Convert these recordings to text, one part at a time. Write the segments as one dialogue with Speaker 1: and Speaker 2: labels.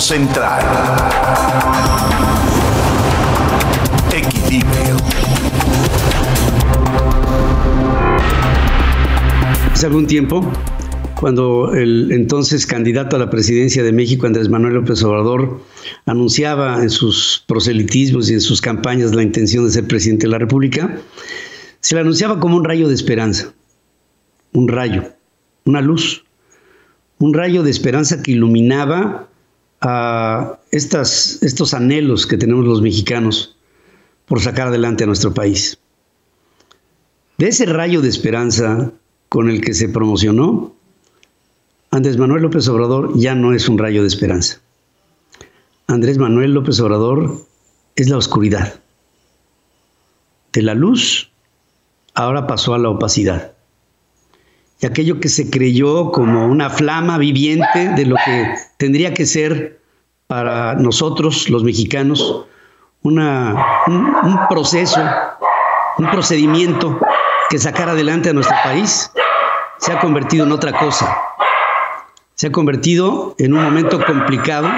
Speaker 1: Central. Equilibrio.
Speaker 2: Hace algún tiempo, cuando el entonces candidato a la presidencia de México, Andrés Manuel López Obrador, anunciaba en sus proselitismos y en sus campañas la intención de ser presidente de la República, se le anunciaba como un rayo de esperanza, un rayo, una luz, un rayo de esperanza que iluminaba a estos anhelos que tenemos los mexicanos por sacar adelante a nuestro país. De ese rayo de esperanza con el que se promocionó, Andrés Manuel López Obrador ya no es un rayo de esperanza. Andrés Manuel López Obrador es la oscuridad. De la luz ahora pasó a la opacidad. Y aquello que se creyó como una flama viviente de lo que tendría que ser para nosotros, los mexicanos, un, un proceso, un procedimiento que sacara adelante a nuestro país, se ha convertido en otra cosa. Se ha convertido en un momento complicado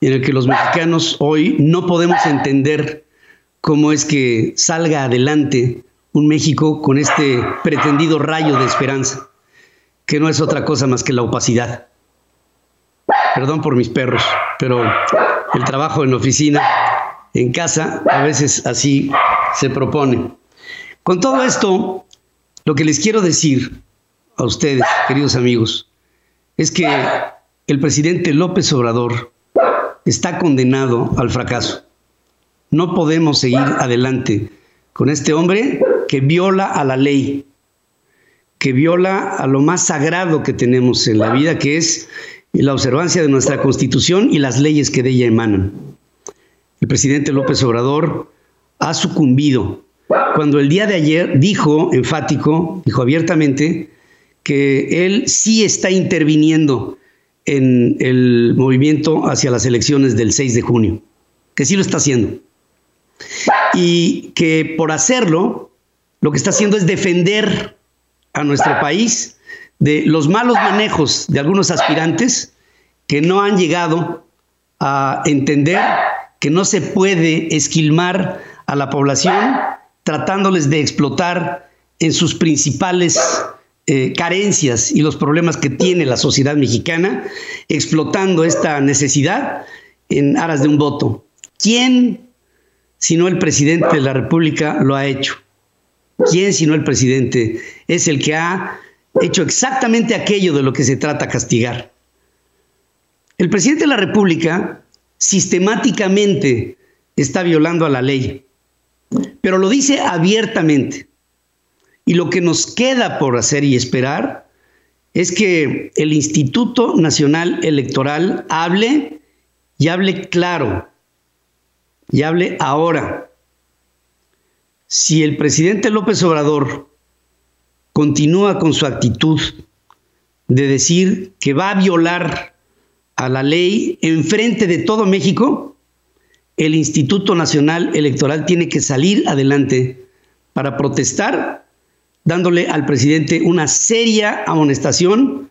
Speaker 2: en el que los mexicanos hoy no podemos entender cómo es que salga adelante un México con este pretendido rayo de esperanza, que no es otra cosa más que la opacidad. Perdón por mis perros, pero el trabajo en oficina, en casa, a veces así se propone. Con todo esto, lo que les quiero decir a ustedes, queridos amigos, es que el presidente López Obrador está condenado al fracaso. No podemos seguir adelante con este hombre que viola a la ley, que viola a lo más sagrado que tenemos en la vida, que es la observancia de nuestra constitución y las leyes que de ella emanan. El presidente López Obrador ha sucumbido cuando el día de ayer dijo enfático, dijo abiertamente, que él sí está interviniendo en el movimiento hacia las elecciones del 6 de junio, que sí lo está haciendo. Y que por hacerlo, lo que está haciendo es defender a nuestro país de los malos manejos de algunos aspirantes que no han llegado a entender que no se puede esquilmar a la población tratándoles de explotar en sus principales eh, carencias y los problemas que tiene la sociedad mexicana, explotando esta necesidad en aras de un voto. ¿Quién, si no el presidente de la República, lo ha hecho? ¿Quién, si no el presidente, es el que ha hecho exactamente aquello de lo que se trata castigar? El presidente de la República sistemáticamente está violando a la ley, pero lo dice abiertamente. Y lo que nos queda por hacer y esperar es que el Instituto Nacional Electoral hable y hable claro, y hable ahora si el presidente López Obrador continúa con su actitud de decir que va a violar a la ley en frente de todo México, el Instituto Nacional Electoral tiene que salir adelante para protestar, dándole al presidente una seria amonestación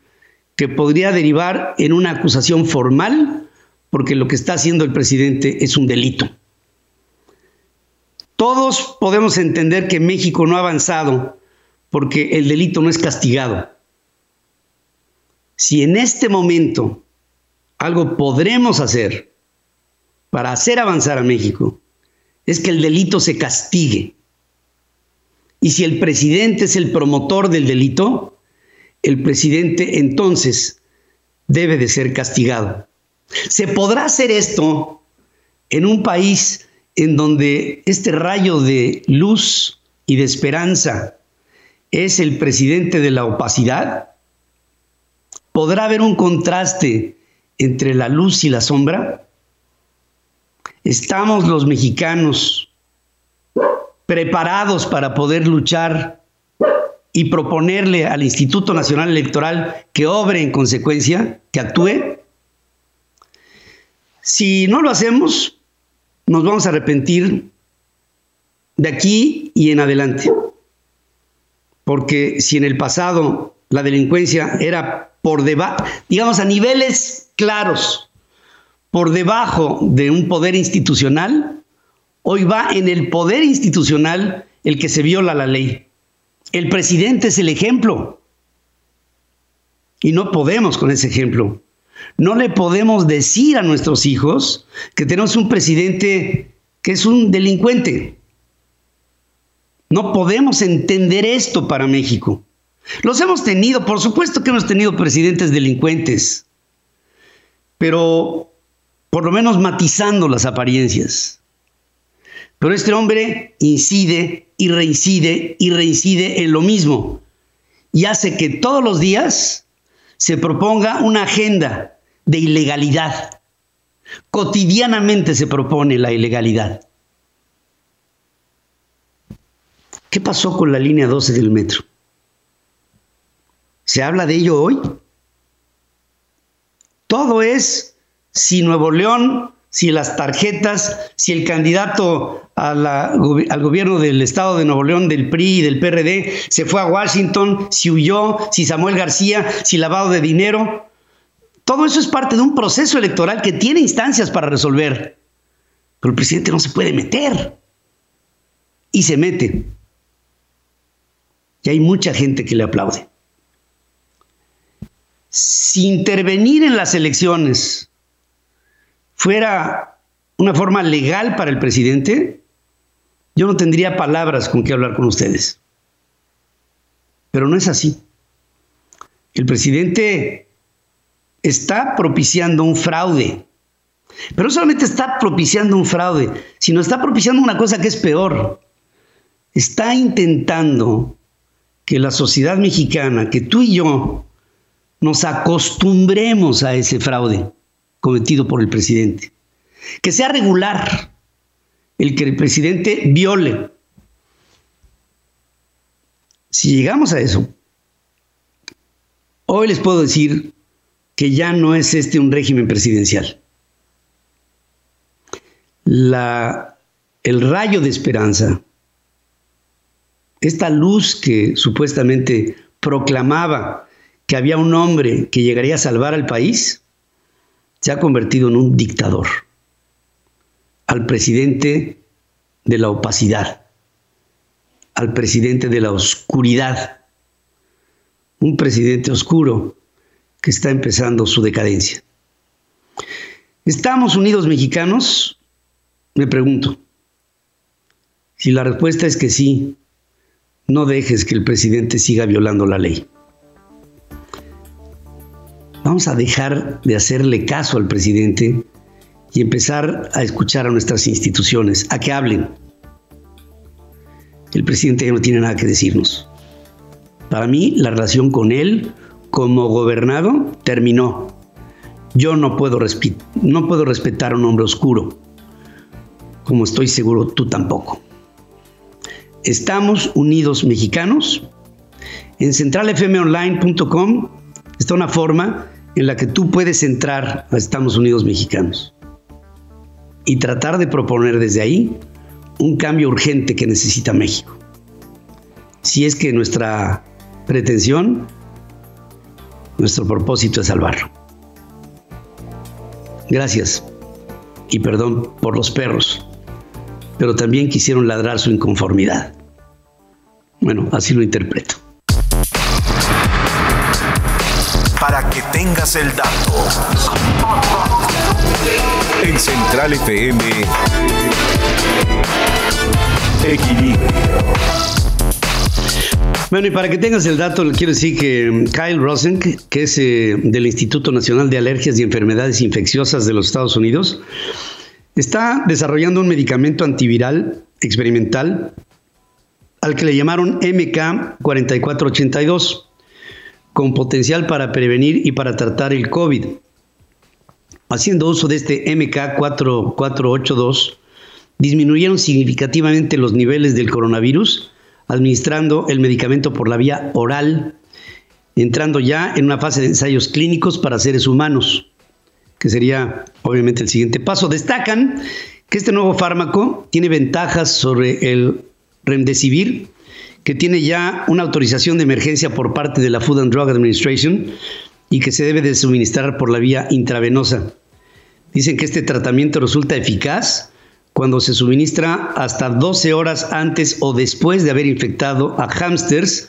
Speaker 2: que podría derivar en una acusación formal, porque lo que está haciendo el presidente es un delito. Todos podemos entender que México no ha avanzado porque el delito no es castigado. Si en este momento algo podremos hacer para hacer avanzar a México, es que el delito se castigue. Y si el presidente es el promotor del delito, el presidente entonces debe de ser castigado. ¿Se podrá hacer esto en un país en donde este rayo de luz y de esperanza es el presidente de la opacidad? ¿Podrá haber un contraste entre la luz y la sombra? ¿Estamos los mexicanos preparados para poder luchar y proponerle al Instituto Nacional Electoral que obre en consecuencia, que actúe? Si no lo hacemos, nos vamos a arrepentir de aquí y en adelante. Porque si en el pasado la delincuencia era por debajo, digamos a niveles claros, por debajo de un poder institucional, hoy va en el poder institucional el que se viola la ley. El presidente es el ejemplo. Y no podemos con ese ejemplo. No le podemos decir a nuestros hijos que tenemos un presidente que es un delincuente. No podemos entender esto para México. Los hemos tenido, por supuesto que hemos tenido presidentes delincuentes, pero por lo menos matizando las apariencias. Pero este hombre incide y reincide y reincide en lo mismo y hace que todos los días se proponga una agenda de ilegalidad. Cotidianamente se propone la ilegalidad. ¿Qué pasó con la línea 12 del metro? ¿Se habla de ello hoy? Todo es si Nuevo León, si las tarjetas, si el candidato al gobierno del estado de Nuevo León, del PRI y del PRD, se fue a Washington, si huyó, si Samuel García, si lavado de dinero. Todo eso es parte de un proceso electoral que tiene instancias para resolver. Pero el presidente no se puede meter. Y se mete. Y hay mucha gente que le aplaude. Si intervenir en las elecciones fuera una forma legal para el presidente, yo no tendría palabras con qué hablar con ustedes. Pero no es así. El presidente está propiciando un fraude. Pero no solamente está propiciando un fraude, sino está propiciando una cosa que es peor. Está intentando que la sociedad mexicana, que tú y yo, nos acostumbremos a ese fraude cometido por el presidente. Que sea regular el que el presidente viole. Si llegamos a eso, hoy les puedo decir que ya no es este un régimen presidencial. El rayo de esperanza, esta luz que supuestamente proclamaba que había un hombre que llegaría a salvar al país, se ha convertido en un dictador, al presidente de la opacidad, al presidente de la oscuridad, un presidente oscuro que está empezando su decadencia. ¿Estamos unidos mexicanos? Me pregunto. Si la respuesta es que sí, no dejes que el presidente siga violando la ley. Vamos a dejar de hacerle caso al presidente y empezar a escuchar a nuestras instituciones, a que hablen. El presidente ya no tiene nada que decirnos. Para mí, la relación con él como gobernado terminó. Yo no puedo, no puedo respetar a un hombre oscuro, como estoy seguro tú tampoco. Estamos unidos mexicanos. En centralfmonline.com está una forma en la que tú puedes entrar a Estados Unidos mexicanos y tratar de proponer desde ahí un cambio urgente que necesita México. Si es que nuestra pretensión, nuestro propósito es salvarlo. Gracias y perdón por los perros, pero también quisieron ladrar su inconformidad. Bueno, así lo interpreto.
Speaker 1: para que tengas el dato. En Central FM, Equilibrio.
Speaker 2: Bueno, y para que tengas el dato, le quiero decir que Kyle Rosen, que es eh, del Instituto Nacional de Alergias y Enfermedades Infecciosas de los Estados Unidos, está desarrollando un medicamento antiviral experimental al que le llamaron MK4482 con potencial para prevenir y para tratar el COVID. Haciendo uso de este MK4482, disminuyeron significativamente los niveles del coronavirus, administrando el medicamento por la vía oral, entrando ya en una fase de ensayos clínicos para seres humanos, que sería obviamente el siguiente paso. Destacan que este nuevo fármaco tiene ventajas sobre el remdesivir, que tiene ya una autorización de emergencia por parte de la Food and Drug Administration y que se debe de suministrar por la vía intravenosa. Dicen que este tratamiento resulta eficaz cuando se suministra hasta 12 horas antes o después de haber infectado a hámsters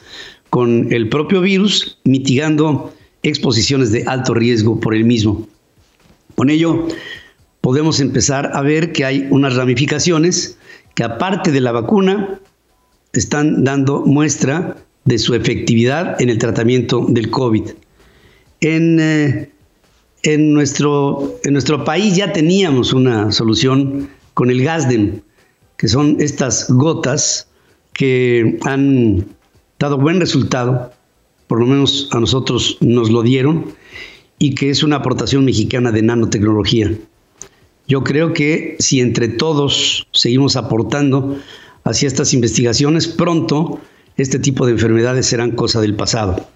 Speaker 2: con el propio virus, mitigando exposiciones de alto riesgo por el mismo. Con ello, podemos empezar a ver que hay unas ramificaciones que aparte de la vacuna, están dando muestra de su efectividad en el tratamiento del COVID. En, eh, en, nuestro, en nuestro país ya teníamos una solución con el GASDEN, que son estas gotas que han dado buen resultado, por lo menos a nosotros nos lo dieron, y que es una aportación mexicana de nanotecnología. Yo creo que si entre todos seguimos aportando hacia estas investigaciones, pronto este tipo de enfermedades serán cosa del pasado.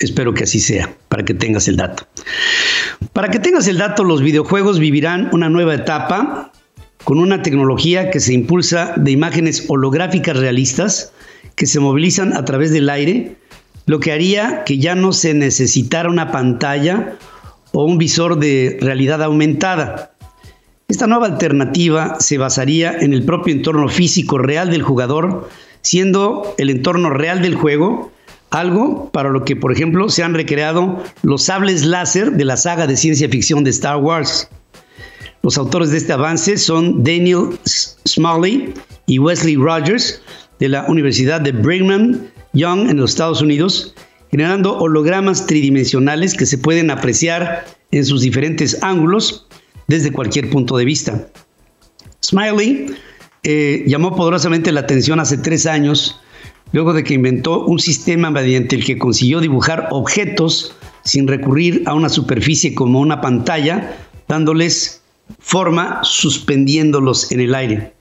Speaker 2: Espero que así sea, para que tengas el dato. Para que tengas el dato, los videojuegos vivirán una nueva etapa con una tecnología que se impulsa de imágenes holográficas realistas que se movilizan a través del aire, lo que haría que ya no se necesitara una pantalla o un visor de realidad aumentada. Esta nueva alternativa se basaría en el propio entorno físico real del jugador, siendo el entorno real del juego algo para lo que, por ejemplo, se han recreado los sables láser de la saga de ciencia ficción de Star Wars. Los autores de este avance son Daniel Smalley y Wesley Rogers de la Universidad de Brigham Young en los Estados Unidos, generando hologramas tridimensionales que se pueden apreciar en sus diferentes ángulos desde cualquier punto de vista. Smiley eh, llamó poderosamente la atención hace tres años, luego de que inventó un sistema mediante el que consiguió dibujar objetos sin recurrir a una superficie como una pantalla, dándoles forma suspendiéndolos en el aire.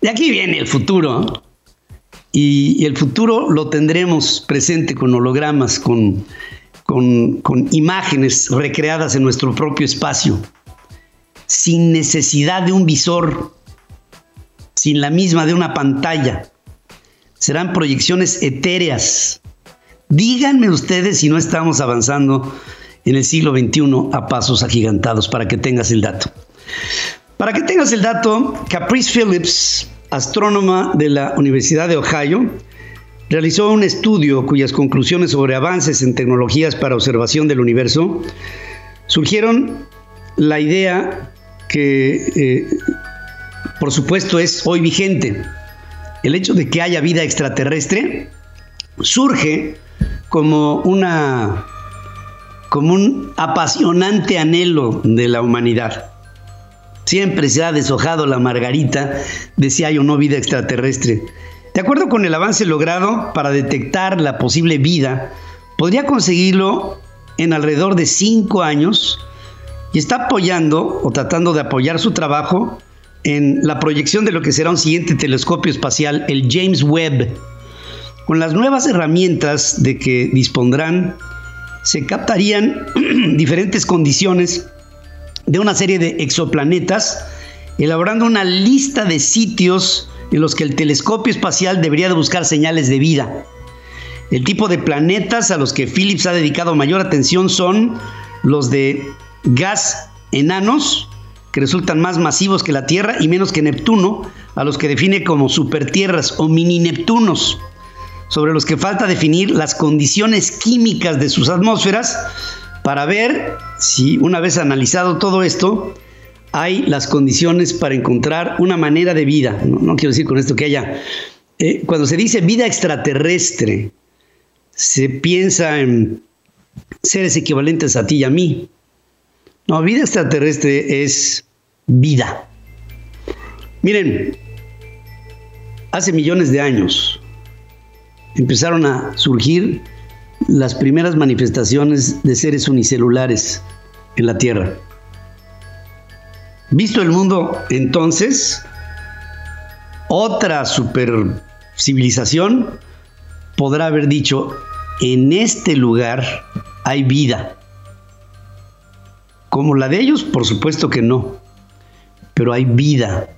Speaker 2: De aquí viene el futuro. Y, el futuro lo tendremos presente con hologramas, con con, imágenes recreadas en nuestro propio espacio, sin necesidad de un visor, sin la misma de una pantalla. Serán proyecciones etéreas. Díganme ustedes si no estamos avanzando en el siglo XXI a pasos agigantados para que tengas el dato. Para que tengas el dato, Caprice Phillips, astrónoma de la Universidad de Ohio, realizó un estudio cuyas conclusiones sobre avances en tecnologías para observación del universo surgieron la idea que, eh, por supuesto, es hoy vigente. El hecho de que haya vida extraterrestre surge como una como un apasionante anhelo de la humanidad. Siempre se ha deshojado la margarita de si hay o no vida extraterrestre. De acuerdo con el avance logrado para detectar la posible vida, podría conseguirlo en alrededor de cinco años y está apoyando o tratando de apoyar su trabajo en la proyección de lo que será un siguiente telescopio espacial, el James Webb. Con las nuevas herramientas de que dispondrán, se captarían diferentes condiciones de una serie de exoplanetas, elaborando una lista de sitios en los que el telescopio espacial debería de buscar señales de vida. El tipo de planetas a los que Phillips ha dedicado mayor atención son los de gas enanos, que resultan más masivos que la Tierra y menos que Neptuno, a los que define como supertierras o mini Neptunos, sobre los que falta definir las condiciones químicas de sus atmósferas para ver si una vez analizado todo esto, hay las condiciones para encontrar una manera de vida. No, quiero decir con esto que haya... Eh, cuando se dice vida extraterrestre, se piensa en seres equivalentes a ti y a mí. No, vida extraterrestre es vida. Miren, hace millones de años empezaron a surgir las primeras manifestaciones de seres unicelulares en la Tierra. Visto el mundo entonces, otra super civilización podrá haber dicho, en este lugar hay vida. Como la de ellos, por supuesto que no, pero hay vida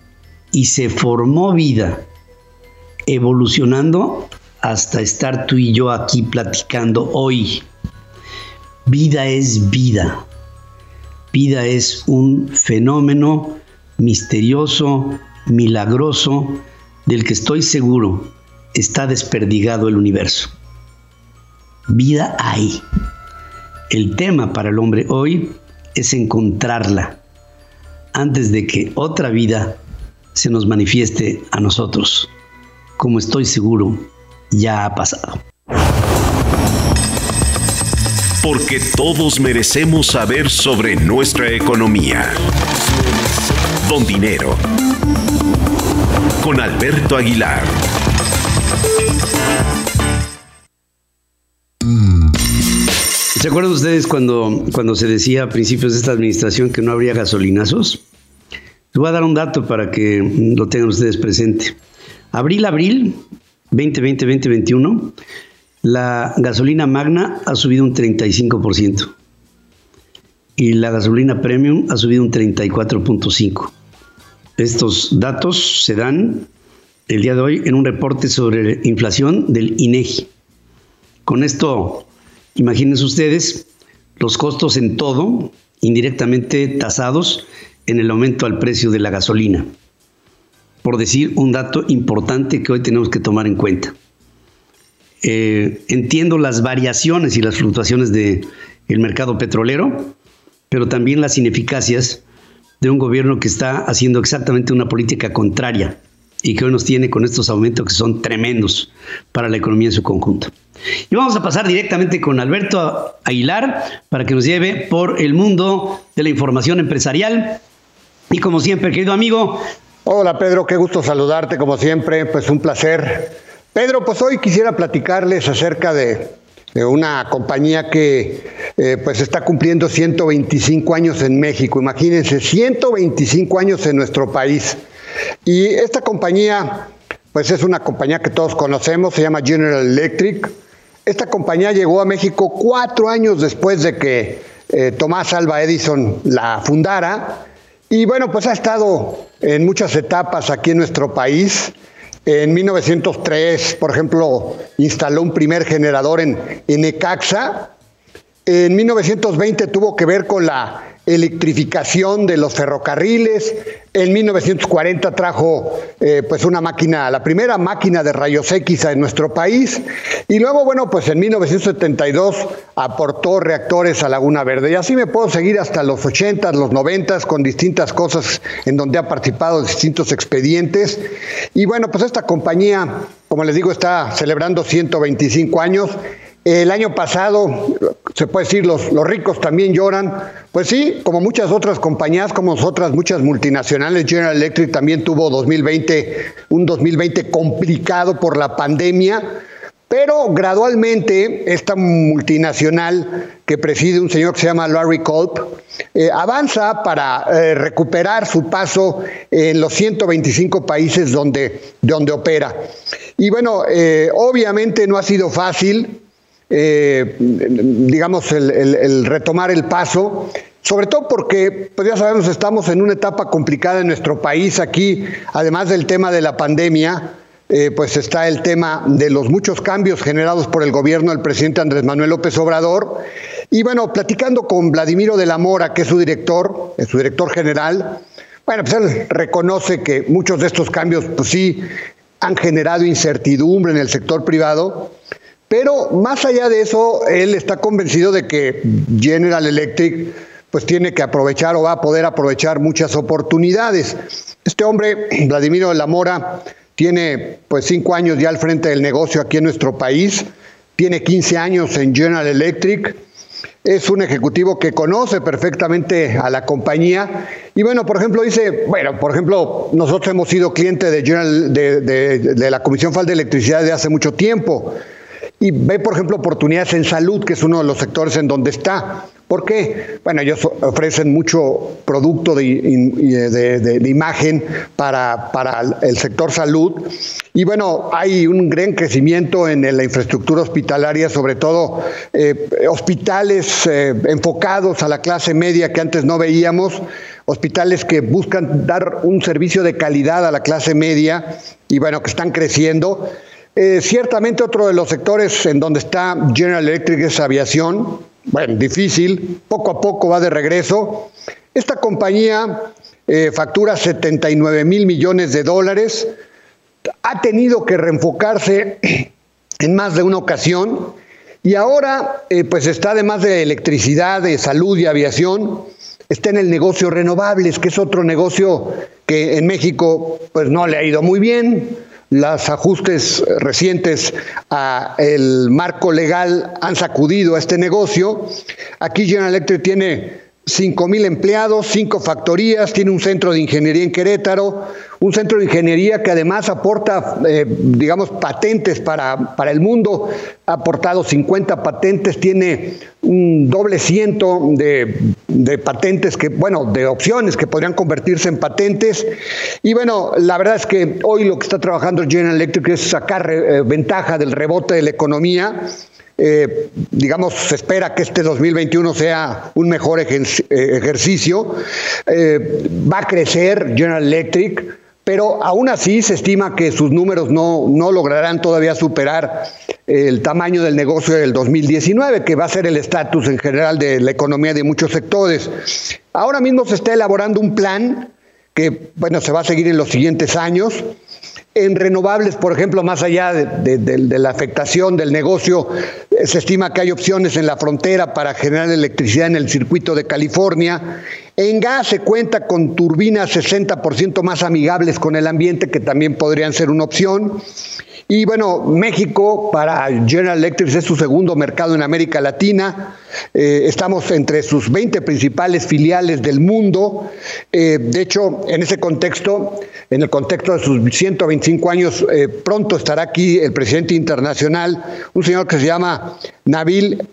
Speaker 2: y se formó vida, evolucionando hasta estar tú y yo aquí platicando hoy. Vida es vida. Vida es un fenómeno misterioso, milagroso, del que estoy seguro está desperdigado el universo. Vida hay. El tema para el hombre hoy es encontrarla antes de que otra vida se nos manifieste a nosotros, como estoy seguro ya ha pasado.
Speaker 1: Porque todos merecemos saber sobre nuestra economía. Don Dinero. Con Alberto Aguilar.
Speaker 2: ¿Se acuerdan ustedes cuando, cuando se decía a principios de esta administración que no habría gasolinazos? Les voy a dar un dato para que lo tengan ustedes presente. Abril-abril 2020-2021, la gasolina magna ha subido un 35% y la gasolina premium ha subido un 34.5%. Estos datos se dan el día de hoy en un reporte sobre inflación del INEGI. Con esto, imagínense ustedes los costos en todo, indirectamente tasados en el aumento al precio de la gasolina. Por decir un dato importante que hoy tenemos que tomar en cuenta. Eh, entiendo las variaciones y las fluctuaciones del mercado petrolero, pero también las ineficacias de un gobierno que está haciendo exactamente una política contraria y que hoy nos tiene con estos aumentos que son tremendos para la economía en su conjunto. Y vamos a pasar directamente con Alberto Aguilar para que nos lleve por el mundo de la información empresarial. Y como siempre, querido amigo.
Speaker 3: Hola Pedro, qué gusto saludarte como siempre, pues un placer. Pedro, pues hoy quisiera platicarles acerca de, una compañía que eh, pues está cumpliendo 125 años en México. Imagínense, 125 años en nuestro país. Y esta compañía, pues es una compañía que todos conocemos, se llama General Electric. Esta compañía llegó a México cuatro años después de que eh, Tomás Alba Edison la fundara. Y bueno, pues ha estado en muchas etapas aquí en nuestro país. En 1903, por ejemplo, instaló un primer generador en, en Ecaxa. En 1920 tuvo que ver con la electrificación de los ferrocarriles. En 1940 trajo eh, pues una máquina, la primera máquina de rayos X en nuestro país. Y luego, bueno, pues en 1972 aportó reactores a Laguna Verde. Y así me puedo seguir hasta los 80, los 90 con distintas cosas en donde ha participado distintos expedientes. Y bueno, pues esta compañía, como les digo, está celebrando 125 años. El año pasado, se puede decir, los, los, ricos también lloran. Pues sí, como muchas otras compañías, como nosotras, muchas multinacionales, General Electric también tuvo 2020, un 2020 complicado por la pandemia, pero gradualmente esta multinacional que preside un señor que se llama Larry Culp, eh, avanza para eh, recuperar su paso en los 125 países donde, donde opera. Y bueno, eh, obviamente no ha sido fácil, eh, digamos, el, retomar el paso, sobre todo porque, pues ya sabemos, estamos en una etapa complicada en nuestro país. Aquí, además del tema de la pandemia, eh, pues está el tema de los muchos cambios generados por el gobierno del presidente Andrés Manuel López Obrador. Y bueno, platicando con Vladimiro de la Mora, que es su director, es su director general, bueno, pues él reconoce que muchos de estos cambios, pues sí, han generado incertidumbre en el sector privado, pero más allá de eso, él está convencido de que General Electric pues tiene que aprovechar o va a poder aprovechar muchas oportunidades. Este hombre, Vladimiro de la Mora, tiene pues cinco años ya al frente del negocio aquí en nuestro país, tiene 15 años en General Electric, es un ejecutivo que conoce perfectamente a la compañía. Y bueno, por ejemplo, dice, bueno, por ejemplo, nosotros hemos sido clientes de, la Comisión Federal de Electricidad de hace mucho tiempo y ve, por ejemplo, oportunidades en salud, que es uno de los sectores en donde está. ¿Por qué? Bueno, ellos ofrecen mucho producto de, imagen para, el sector salud. Y bueno, hay un gran crecimiento en la infraestructura hospitalaria, sobre todo eh, hospitales eh, enfocados a la clase media que antes no veíamos, hospitales que buscan dar un servicio de calidad a la clase media y bueno, que están creciendo. Eh, ciertamente otro de los sectores en donde está General Electric es aviación. bueno, difícil, poco a poco va de regreso. Esta compañía eh, factura 79 mil millones de dólares, ha tenido que reenfocarse en más de una ocasión y ahora eh, pues está además de electricidad, de salud y aviación, está en el negocio renovables, que es otro negocio que en México pues no le ha ido muy bien. Los ajustes recientes al marco legal han sacudido a este negocio. Aquí General Electric tiene cinco mil empleados, cinco factorías, tiene un centro de ingeniería en Querétaro, un centro de ingeniería que además aporta, eh, digamos, patentes para, para, el mundo, ha aportado 50 patentes, tiene un doble ciento de, de, patentes que, bueno, de opciones que podrían convertirse en patentes. Y bueno, la verdad es que hoy lo que está trabajando General Electric es sacar eh, ventaja del rebote de la economía eh, digamos, se espera que este 2021 sea un mejor eh, ejercicio. Eh, va a crecer General Electric, pero aún así se estima que sus números no, no lograrán todavía superar el tamaño del negocio del 2019, que va a ser el estatus en general de la economía de muchos sectores. Ahora mismo se está elaborando un plan que, bueno, se va a seguir en los siguientes años en renovables, por ejemplo, más allá de, la afectación del negocio, se estima que hay opciones en la frontera para generar electricidad en el circuito de California. En gas se cuenta con turbinas 60% más amigables con el ambiente, que también podrían ser una opción. Y bueno, México para General Electric es su segundo mercado en América Latina. Eh, estamos entre sus 20 principales filiales del mundo. Eh, de hecho, en ese contexto, en el contexto de sus 125 años, eh, pronto estará aquí el presidente internacional, un señor que se llama Nabil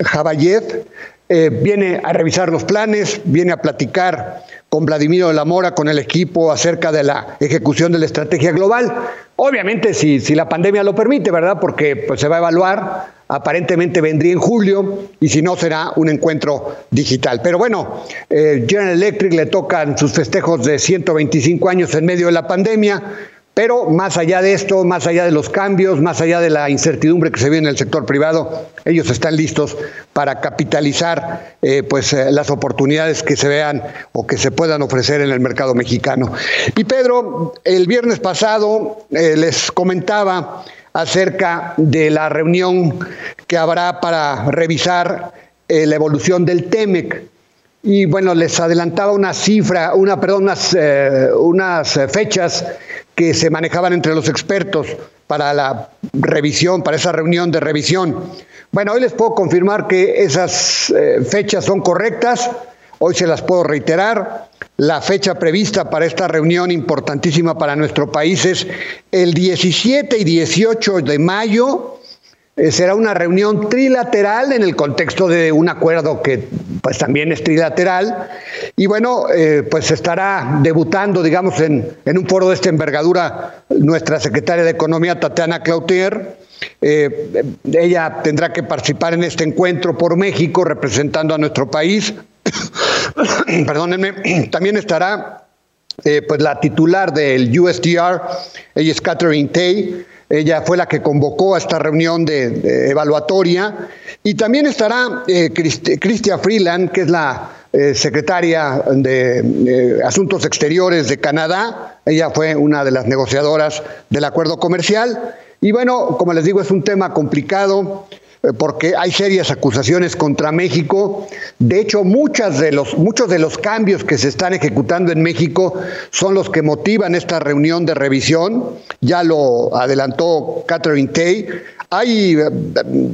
Speaker 3: Javayev. viene a revisar los planes, viene a platicar con Vladimiro de la Mora, con el equipo, acerca de la ejecución de la estrategia global. Obviamente, si, si la pandemia lo permite, ¿verdad? Porque pues, se va a evaluar, aparentemente vendría en julio, y si no, será un encuentro digital. Pero bueno, eh, General Electric le tocan sus festejos de 125 años en medio de la pandemia. Pero más allá de esto, más allá de los cambios, más allá de la incertidumbre que se ve en el sector privado, ellos están listos para capitalizar eh, pues, eh, las oportunidades que se vean o que se puedan ofrecer en el mercado mexicano. Y Pedro, el viernes pasado eh, les comentaba acerca de la reunión que habrá para revisar la evolución del TEMEC. Y bueno, les adelantaba una cifra, una, perdón, unas, unas fechas que se manejaban entre los expertos para la revisión, para esa reunión de revisión. Bueno, hoy les puedo confirmar que esas eh, fechas son correctas, hoy se las puedo reiterar. La fecha prevista para esta reunión importantísima para nuestro país es el 17 y 18 de mayo será una reunión trilateral en el contexto de un acuerdo que pues también es trilateral. Y bueno eh, pues estará debutando digamos en, en, un foro de esta envergadura nuestra secretaria de economía Tatiana Cloutier. Eh, ella tendrá que participar en este encuentro por México representando a nuestro país. Perdónenme. También estará pues la titular del USDR ella es Catherine Tay ella fue la que convocó a esta reunión de, evaluatoria. Y también estará eh, Freeland, que es la eh, secretaria de Asuntos Exteriores de Canadá. Ella fue una de las negociadoras del acuerdo comercial. Y bueno, como les digo, es un tema complicado. Eh, porque hay serias acusaciones contra México. De hecho, muchas de los, muchos de los cambios que se están ejecutando en México son los que motivan esta reunión de revisión. Ya lo adelantó Catherine Tay. Hay eh,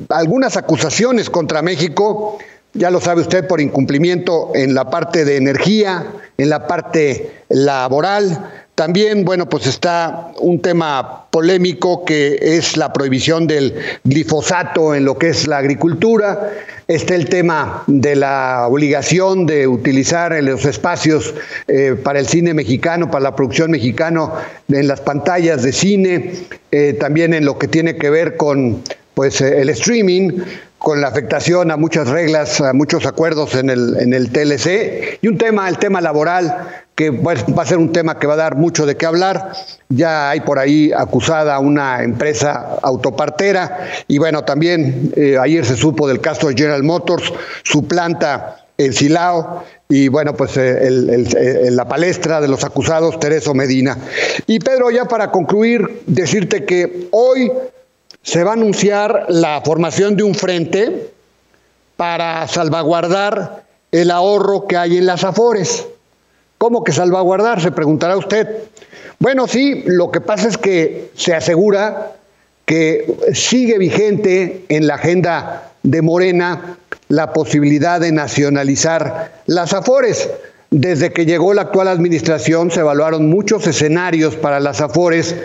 Speaker 3: algunas acusaciones contra México, ya lo sabe usted, por incumplimiento en la parte de energía, en la parte laboral también, bueno, pues está un tema polémico que es la prohibición del glifosato en lo que es la agricultura. Está el tema de la obligación de utilizar los espacios eh, para el cine mexicano, para la producción mexicana en las pantallas de cine, eh, también en lo que tiene que ver con pues, el streaming con la afectación a muchas reglas, a muchos acuerdos en el, en el TLC, y un tema, el tema laboral, que va a ser un tema que va a dar mucho de qué hablar. Ya hay por ahí acusada una empresa autopartera, y bueno, también eh, ayer se supo del caso de General Motors, su planta en Silao, y bueno, pues eh, el, la palestra de los acusados, Tereso Medina. Y Pedro, ya para concluir, decirte que hoy se va a anunciar la formación de un frente para salvaguardar el ahorro que hay en las Afores. ¿Cómo que salvaguardar? Se preguntará usted. Bueno, sí, lo que pasa es que se asegura que sigue vigente en la agenda de Morena la posibilidad de nacionalizar las Afores. Desde que llegó la actual administración se evaluaron muchos escenarios para las Afores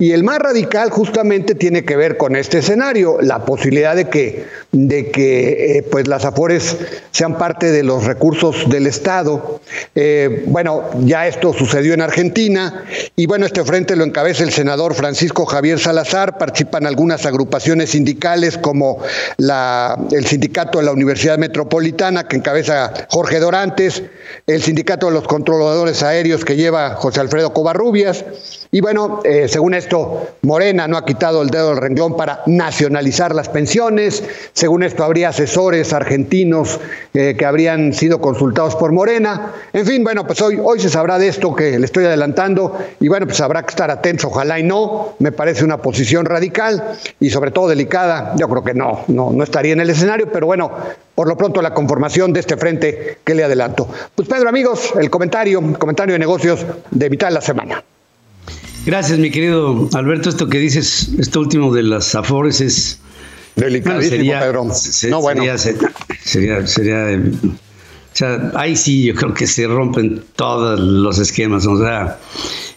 Speaker 3: y el más radical justamente tiene que ver con este escenario, la posibilidad de que, de que eh, pues las afores sean parte de los recursos del Estado. Eh, bueno, ya esto sucedió en Argentina y bueno, este frente lo encabeza el senador Francisco Javier Salazar, participan algunas agrupaciones sindicales como el sindicato de la Universidad Metropolitana que encabeza Jorge Dorantes, el sindicato de los controladores aéreos que lleva José Alfredo Covarrubias y bueno, eh, según esto, Morena no ha quitado el dedo del renglón para nacionalizar las pensiones. Según esto, habría asesores argentinos eh, que habrían sido consultados por Morena. En fin, bueno, pues hoy, hoy se sabrá de esto que le estoy adelantando y bueno, pues habrá que estar atentos, ojalá y no. Me parece una posición radical y sobre todo delicada. Yo creo que no, no, no estaría en el escenario, pero bueno, por lo pronto la conformación de este frente que le adelanto. Pues Pedro, amigos, el comentario, comentario de negocios de mitad de la semana.
Speaker 2: Gracias, mi querido Alberto. Esto que dices, esto último de las Afores es.
Speaker 3: Delicadísimo, Pedro.
Speaker 2: no, bueno. Sería, sería, o sea, ahí sí yo creo que se rompen todos los esquemas. O sea,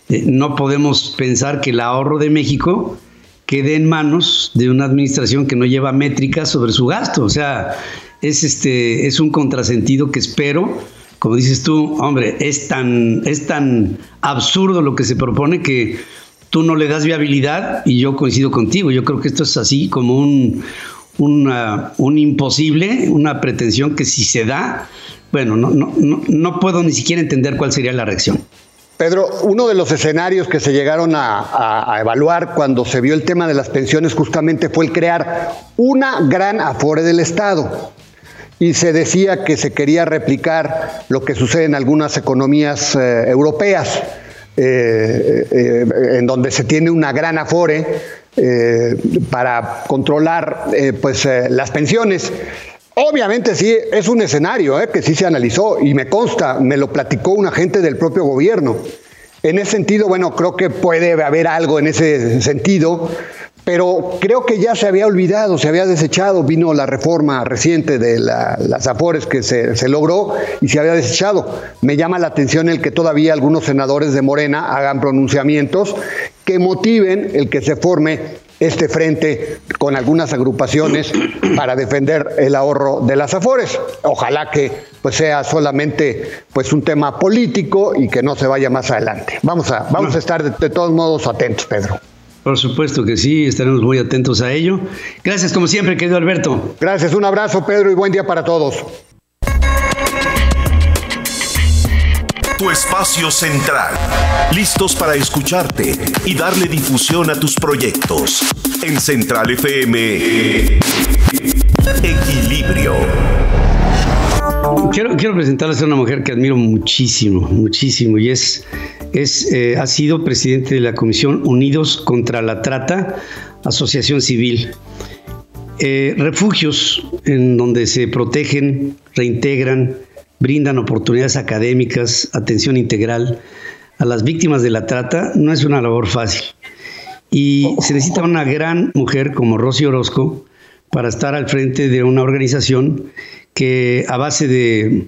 Speaker 2: eh, no podemos pensar que el ahorro de México quede en manos de una administración que no lleva métricas sobre su gasto. O sea, es este, es un contrasentido que espero como dices tú, hombre, es tan, es tan absurdo lo que se propone que tú no le das viabilidad y yo coincido contigo. Yo creo que esto es así como un, un imposible, una pretensión que si se da, bueno, no, no, no, puedo ni siquiera entender cuál sería la reacción.
Speaker 3: Pedro, uno de los escenarios que se llegaron a, evaluar cuando se vio el tema de las pensiones justamente fue el crear una gran afore del Estado y se decía que se quería replicar lo que sucede en algunas economías eh, europeas, eh, eh, en donde se tiene una gran afore para controlar pues, las pensiones. Obviamente sí, es un escenario que sí se analizó y me consta, me lo platicó un agente del propio gobierno. En ese sentido, bueno, creo que puede haber algo en ese sentido, pero creo que ya se había olvidado, se había desechado, vino la reforma reciente de las AFORES que se, logró y se había desechado. Me llama la atención el que todavía algunos senadores de Morena hagan pronunciamientos que motiven el que se forme este frente con algunas agrupaciones para defender el ahorro de las afores. Ojalá que pues sea solamente pues un tema político y que no se vaya más adelante. Vamos a vamos a estar de todos modos atentos, Pedro.
Speaker 2: Por supuesto que sí, estaremos muy atentos a ello. Gracias como siempre, querido Alberto.
Speaker 3: Gracias, un abrazo Pedro y buen día para todos.
Speaker 1: Tu espacio central, listos para escucharte y darle difusión a tus proyectos. En Central FM, Equilibrio.
Speaker 2: Quiero, presentarles a una mujer que admiro muchísimo, muchísimo, y es, es eh, ha sido presidente de la Comisión Unidos contra la Trata, Asociación Civil. Eh, refugios en donde se protegen, reintegran, brindan oportunidades académicas, atención integral a las víctimas de la trata, no es una labor fácil. Y se necesita una gran mujer como Rosy Orozco para estar al frente de una organización que a base de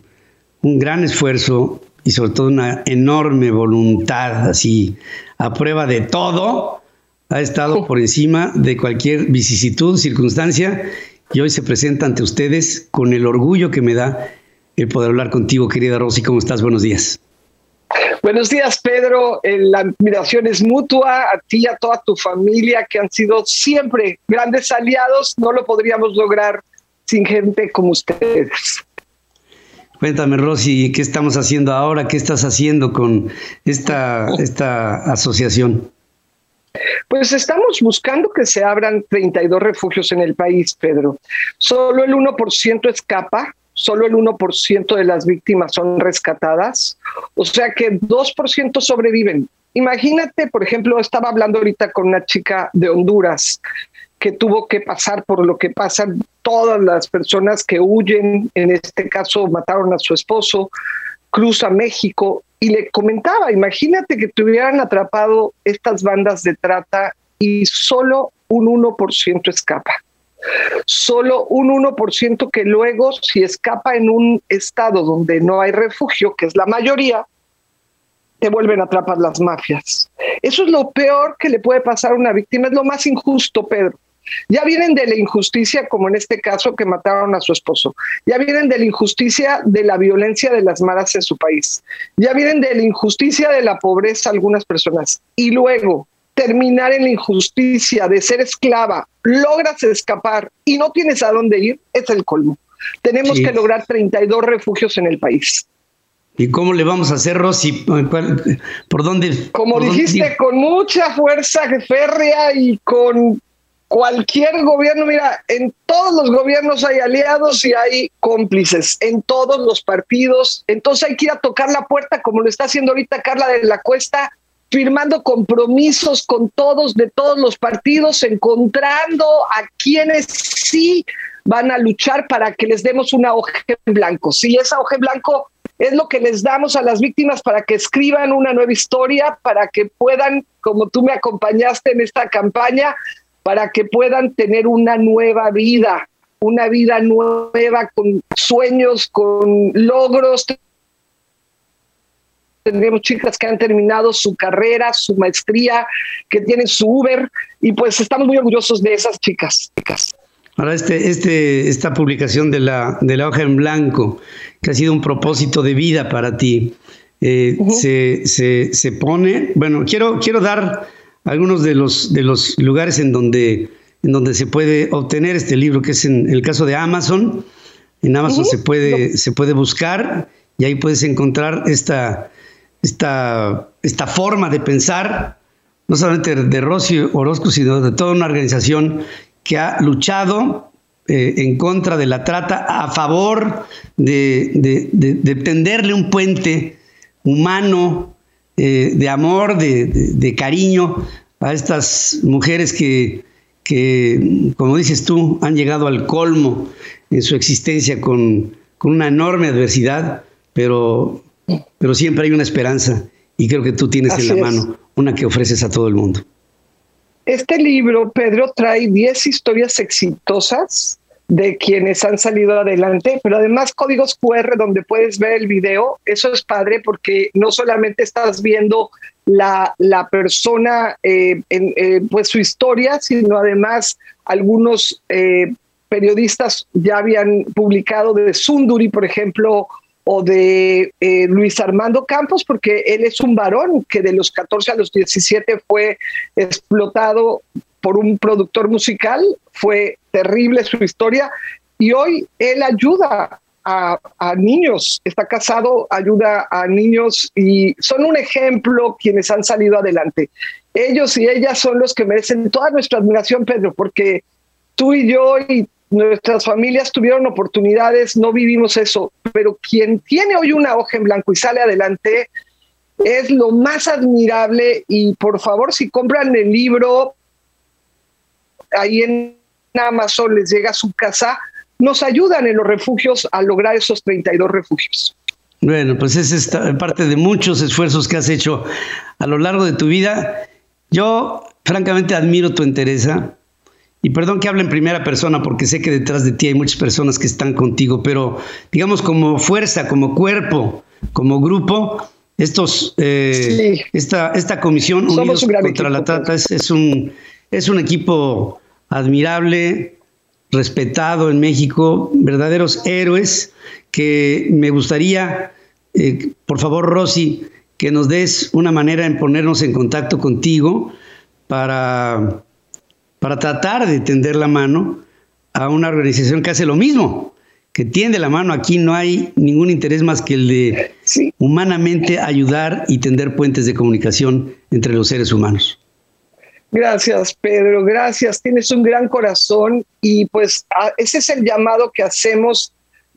Speaker 2: un gran esfuerzo y sobre todo una enorme voluntad, así, a prueba de todo, ha estado por encima de cualquier vicisitud, circunstancia, y hoy se presenta ante ustedes con el orgullo que me da el poder hablar contigo, querida Rosy. ¿Cómo estás? Buenos días.
Speaker 4: Buenos días, Pedro. Eh, la admiración es mutua a ti y a toda tu familia que han sido siempre grandes aliados. No lo podríamos lograr sin gente como ustedes.
Speaker 2: Cuéntame, Rosy, ¿qué estamos haciendo ahora? ¿Qué estás haciendo con esta, esta asociación?
Speaker 4: Pues estamos buscando que se abran 32 refugios en el país, Pedro. Solo el 1% escapa, solo el 1% de las víctimas son rescatadas, o sea que 2% sobreviven. Imagínate, por ejemplo, estaba hablando ahorita con una chica de Honduras que tuvo que pasar por lo que pasan todas las personas que huyen, en este caso mataron a su esposo, cruza México y le comentaba, imagínate que tuvieran atrapado estas bandas de trata y solo un 1% escapa. Solo un 1% que luego, si escapa en un estado donde no hay refugio, que es la mayoría, te vuelven a atrapar las mafias. Eso es lo peor que le puede pasar a una víctima, es lo más injusto, Pedro. Ya vienen de la injusticia, como en este caso que mataron a su esposo. Ya vienen de la injusticia de la violencia de las maras en su país. Ya vienen de la injusticia de la pobreza algunas personas. Y luego terminar en la injusticia de ser esclava, logras escapar y no tienes a dónde ir, es el colmo. Tenemos que lograr 32 refugios en el país.
Speaker 2: ¿Y cómo le vamos a hacer, Rosy? ¿Por dónde?
Speaker 4: Como dijiste, con mucha fuerza férrea y con cualquier gobierno, mira, en todos los gobiernos hay aliados y hay cómplices, en todos los partidos. Entonces hay que ir a tocar la puerta, como lo está haciendo ahorita Carla de la Cuesta, firmando compromisos con todos de todos los partidos, encontrando a quienes sí van a luchar para que les demos una hoja en blanco. Si esa hoja en blanco es lo que les damos a las víctimas para que escriban una nueva historia, para que puedan, como tú me acompañaste en esta campaña, para que puedan tener una nueva vida, una vida nueva con sueños, con logros. Tendremos chicas que han terminado su carrera, su maestría, que tienen su Uber, y pues estamos muy orgullosos de esas chicas.
Speaker 2: Ahora, este, este, esta publicación de la, de la hoja en blanco, que ha sido un propósito de vida para ti, eh, se, se, se, pone, bueno, quiero, quiero dar algunos de los, de los lugares en donde, en donde se puede obtener este libro, que es en el caso de Amazon. En Amazon se, puede, se puede buscar y ahí puedes encontrar esta, esta, esta forma de pensar, no solamente de Rossi Orozco, sino de toda una organización que ha luchado eh, en contra de la trata, a favor de, de, de tenderle un puente humano eh, de amor, de, cariño a estas mujeres que, que, como dices tú, han llegado al colmo en su existencia con, una enorme adversidad, pero, pero siempre hay una esperanza y creo que tú tienes en la mano una que ofreces a todo el mundo.
Speaker 4: Este libro, Pedro, trae 10 historias exitosas de quienes han salido adelante, pero además códigos QR donde puedes ver el video, eso es padre porque no solamente estás viendo la, la persona, eh, en, eh, pues su historia, sino además algunos eh, periodistas ya habían publicado de Sunduri, por ejemplo, o de Luis Armando Campos, porque él es un varón que de los 14 a los 17 fue explotado por un productor musical, fue terrible su historia y hoy él ayuda a, niños, está casado, ayuda a niños y son un ejemplo quienes han salido adelante. Ellos y ellas son los que merecen toda nuestra admiración, Pedro, porque tú y yo y nuestras familias tuvieron oportunidades, no vivimos eso, pero quien tiene hoy una hoja en blanco y sale adelante es lo más admirable y por favor si compran el libro, ahí en Amazon les llega a su casa, nos ayudan en los refugios a lograr esos 32 refugios.
Speaker 2: Bueno, pues es parte de muchos esfuerzos que has hecho a lo largo de tu vida. Yo, francamente, admiro tu entereza. Y perdón que hable en primera persona porque sé que detrás de ti hay muchas personas que están contigo, pero digamos como fuerza, como cuerpo, como grupo, estos, eh, esta, esta comisión Unidos contra la Trata es, un, es un equipo admirable, respetado en México, verdaderos héroes que me gustaría, eh, por favor, Rosy, que nos des una manera en ponernos en contacto contigo para, para tratar de tender la mano a una organización que hace lo mismo, que tiende la mano. Aquí no hay ningún interés más que el de humanamente ayudar y tender puentes de comunicación entre los seres humanos.
Speaker 4: Gracias, Pedro, gracias. Tienes un gran corazón y pues ese es el llamado que hacemos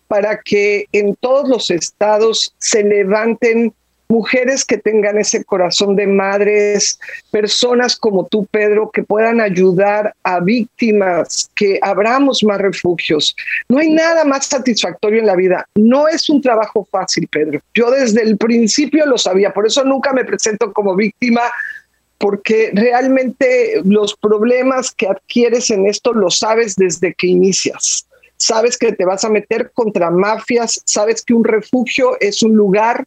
Speaker 4: para que en todos los estados se levanten mujeres que tengan ese corazón de madres, personas como tú, Pedro, que puedan ayudar a víctimas, que abramos más refugios. No hay nada más satisfactorio en la vida. No es un trabajo fácil, Pedro. Yo desde el principio lo sabía, por eso nunca me presento como víctima, porque realmente los problemas que adquieres en esto los sabes desde que inicias sabes que te vas a meter contra mafias, sabes que un refugio es un lugar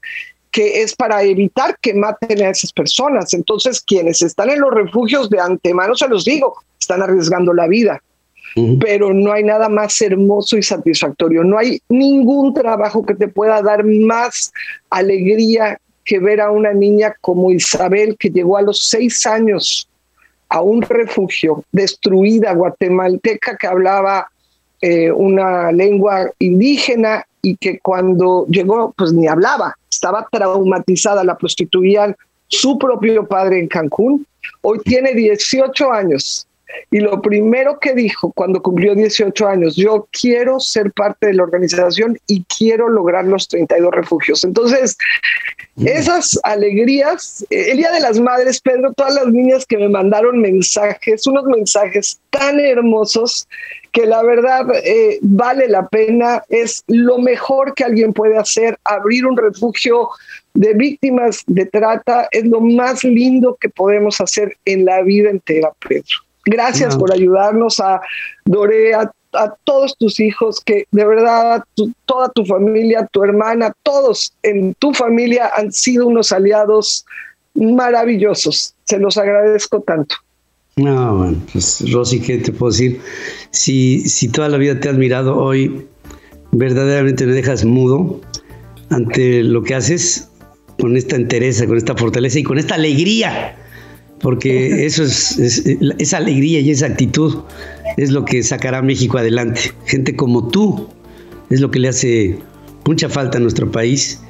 Speaker 4: que es para evitar que maten a esas personas. Entonces, quienes están en los refugios de antemano, se los digo, están arriesgando la vida. Pero no hay nada más hermoso y satisfactorio. No hay ningún trabajo que te pueda dar más alegría que ver a una niña como Isabel, que llegó a los seis años a un refugio destruida, guatemalteca, que hablaba eh, una lengua indígena y que cuando llegó, pues ni hablaba, estaba traumatizada, la prostituían su propio padre en Cancún. Hoy tiene 18 años y lo primero que dijo cuando cumplió 18 años, yo quiero ser parte de la organización y quiero lograr los 32 refugios. Entonces, esas alegrías, el Día de las Madres, Pedro, todas las niñas que me mandaron mensajes, unos mensajes tan hermosos que la verdad eh, vale la pena, es lo mejor que alguien puede hacer, abrir un refugio de víctimas de trata, es lo más lindo que podemos hacer en la vida entera, Pedro. Gracias por ayudarnos a Dore, a, todos tus hijos, que de verdad toda tu familia, tu hermana, todos en tu familia han sido unos aliados maravillosos. Se los agradezco tanto.
Speaker 2: No, bueno, pues Rosy, ¿qué te puedo decir? Si, si toda la vida te has mirado hoy, verdaderamente me dejas mudo ante lo que haces con esta entereza, con esta fortaleza y con esta alegría porque eso es, esa alegría y esa actitud es lo que sacará a México adelante. Gente como tú es lo que le hace mucha falta a nuestro país